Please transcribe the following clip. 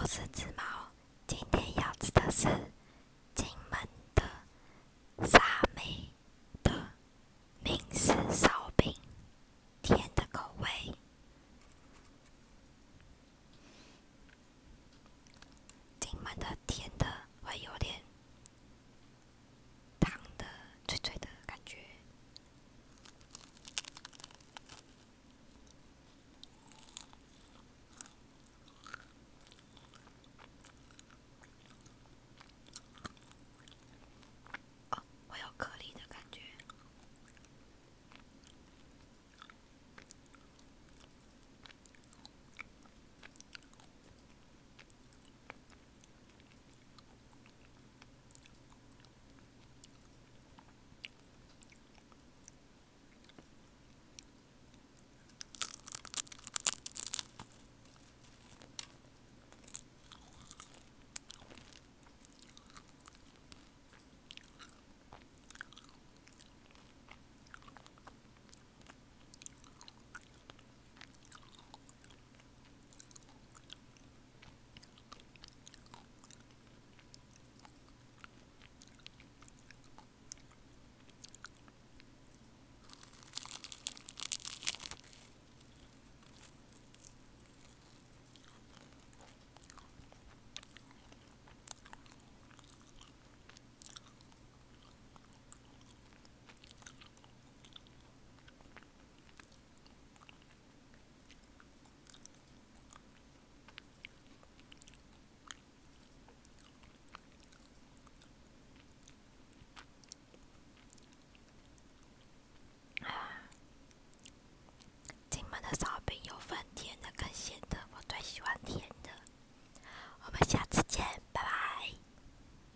我是紫毛今天要吃的是